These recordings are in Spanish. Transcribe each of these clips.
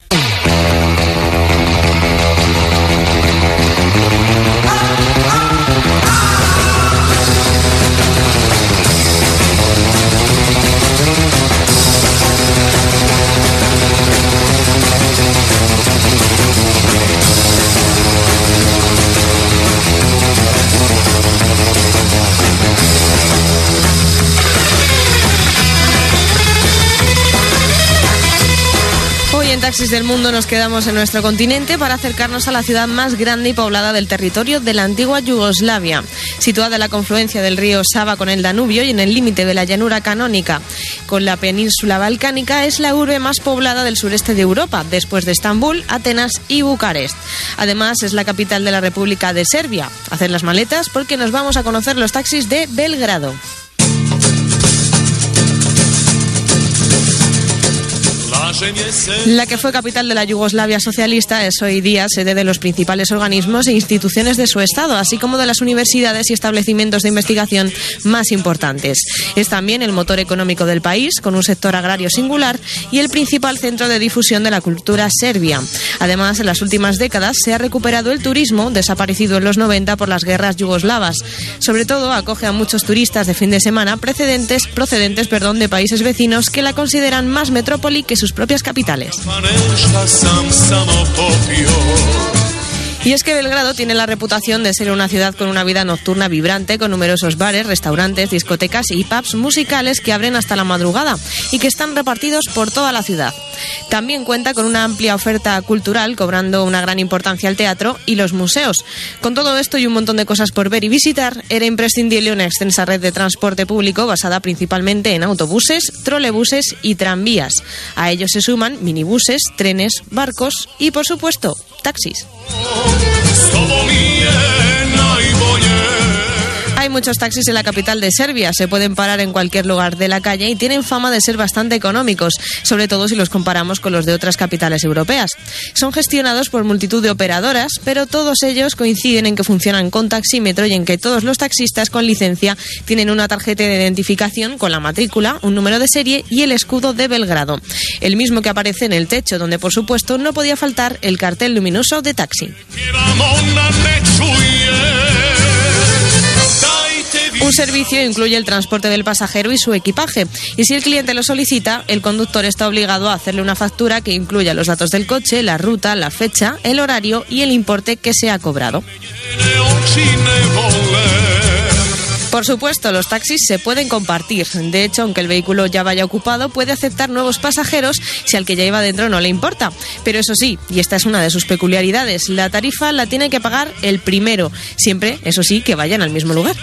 Yeah. Taxis del Mundo nos quedamos en nuestro continente para acercarnos a la ciudad más grande y poblada del territorio de la antigua Yugoslavia, situada en la confluencia del río Sava con el Danubio y en el límite de la llanura canónica. Con la península balcánica es la urbe más poblada del sureste de Europa, después de Estambul, Atenas y Bucarest. Además es la capital de la República de Serbia. Hacer las maletas porque nos vamos a conocer los taxis de Belgrado. La que fue capital de la Yugoslavia socialista es hoy día sede de los principales organismos e instituciones de su Estado, así como de las universidades y establecimientos de investigación más importantes. Es también el motor económico del país, con un sector agrario singular y el principal centro de difusión de la cultura serbia. Además, en las últimas décadas se ha recuperado el turismo, desaparecido en los 90 por las guerras yugoslavas. Sobre todo, acoge a muchos turistas de fin de semana precedentes, procedentes perdón, de países vecinos que la consideran más metrópoli que sus propias capitales. Y es que Belgrado tiene la reputación de ser una ciudad con una vida nocturna vibrante, con numerosos bares, restaurantes, discotecas y pubs musicales que abren hasta la madrugada y que están repartidos por toda la ciudad. También cuenta con una amplia oferta cultural, cobrando una gran importancia al teatro y los museos. Con todo esto y un montón de cosas por ver y visitar, era imprescindible una extensa red de transporte público basada principalmente en autobuses, trolebuses y tranvías. A ellos se suman minibuses, trenes, barcos y, por supuesto, taxis. Muchos taxis en la capital de Serbia, se pueden parar en cualquier lugar de la calle y tienen fama de ser bastante económicos, sobre todo si los comparamos con los de otras capitales europeas. Son gestionados por multitud de operadoras, pero todos ellos coinciden en que funcionan con taxímetro y en que todos los taxistas con licencia tienen una tarjeta de identificación con la matrícula, un número de serie y el escudo de Belgrado, el mismo que aparece en el techo, donde por supuesto no podía faltar el cartel luminoso de taxi. Un servicio incluye el transporte del pasajero y su equipaje. Y si el cliente lo solicita, el conductor está obligado a hacerle una factura que incluya los datos del coche, la ruta, la fecha, el horario y el importe que se ha cobrado. Por supuesto, los taxis se pueden compartir. De hecho, aunque el vehículo ya vaya ocupado, puede aceptar nuevos pasajeros si al que ya iba dentro no le importa. Pero eso sí, y esta es una de sus peculiaridades, la tarifa la tiene que pagar el primero, siempre, eso sí, que vayan al mismo lugar.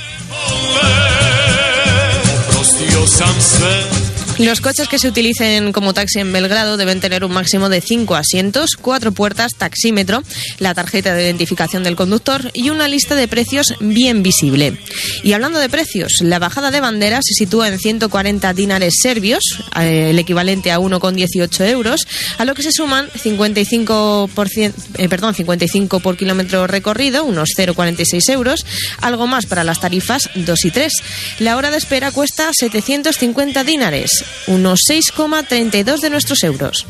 sam sve Los coches que se utilicen como taxi en Belgrado deben tener un máximo de 5 asientos, 4 puertas, taxímetro, la tarjeta de identificación del conductor y una lista de precios bien visible. Y hablando de precios, la bajada de bandera se sitúa en 140 dinares serbios, eh, el equivalente a 1,18 euros, a lo que se suman 55, por, cien- eh, perdón, 55 por kilómetro recorrido, unos 0,46 euros, algo más para las tarifas 2 y 3. La hora de espera cuesta 750 dinares, unos 6,32 de nuestros euros.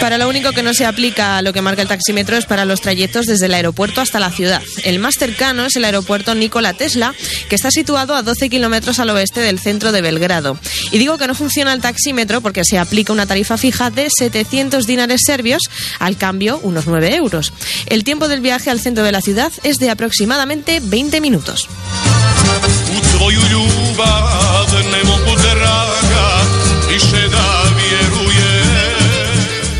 Para lo único que no se aplica lo que marca el taxímetro es para los trayectos desde el aeropuerto hasta la ciudad. El más cercano es el aeropuerto Nikola Tesla, que está situado a 12 kilómetros al oeste del centro de Belgrado. Y digo que no funciona el taxímetro porque se aplica una tarifa fija de 700 dinares serbios, al cambio unos 9 euros. El tiempo del viaje al centro de la ciudad es de aproximadamente 20 minutos.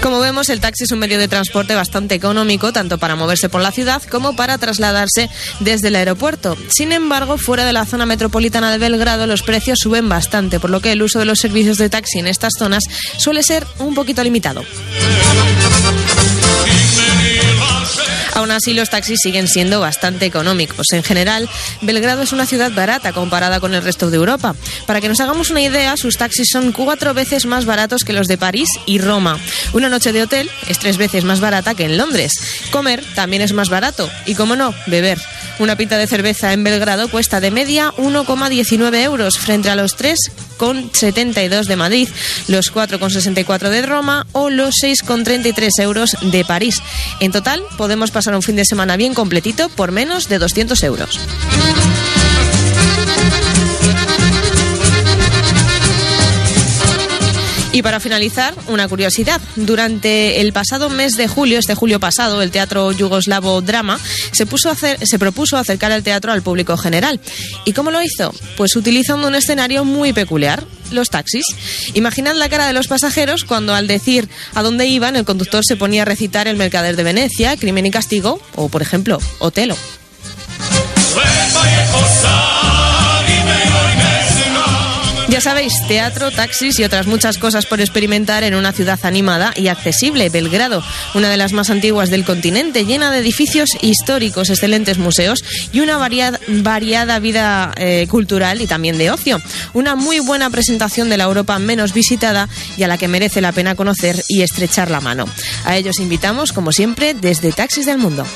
Como vemos, el taxi es un medio de transporte bastante económico, tanto para moverse por la ciudad como para trasladarse desde el aeropuerto. Sin embargo, fuera de la zona metropolitana de Belgrado, los precios suben bastante, por lo que el uso de los servicios de taxi en estas zonas suele ser un poquito limitado. Aún así, los taxis siguen siendo bastante económicos. En general, Belgrado es una ciudad barata comparada con el resto de Europa. Para que nos hagamos una idea, sus taxis son cuatro veces más baratos que los de París y Roma. Una noche de hotel es tres veces más barata que en Londres. Comer también es más barato. Y, como no, beber. Una pinta de cerveza en Belgrado cuesta de media 1,19 euros frente a los 3,72 de Madrid, los 4,64 de Roma o los 6,33 euros de París. En total, podemos pasar un fin de semana bien completito por menos de 200 euros. Y para finalizar, una curiosidad. Durante el pasado mes de julio, este julio pasado, el Teatro Yugoslavo Drama se, puso se propuso acercar el teatro al público general. ¿Y cómo lo hizo? Pues utilizando un escenario muy peculiar, los taxis. Imaginad la cara de los pasajeros cuando al decir a dónde iban el conductor se ponía a recitar El Mercader de Venecia, Crimen y Castigo o, por ejemplo, Otelo. Ya sabéis, teatro, taxis y otras muchas cosas por experimentar en una ciudad animada y accesible, Belgrado, una de las más antiguas del continente, llena de edificios históricos, excelentes museos y una variada, vida eh, cultural y también de ocio. Una muy buena presentación de la Europa menos visitada y a la que merece la pena conocer y estrechar la mano. A ellos invitamos, como siempre, desde Taxis del Mundo.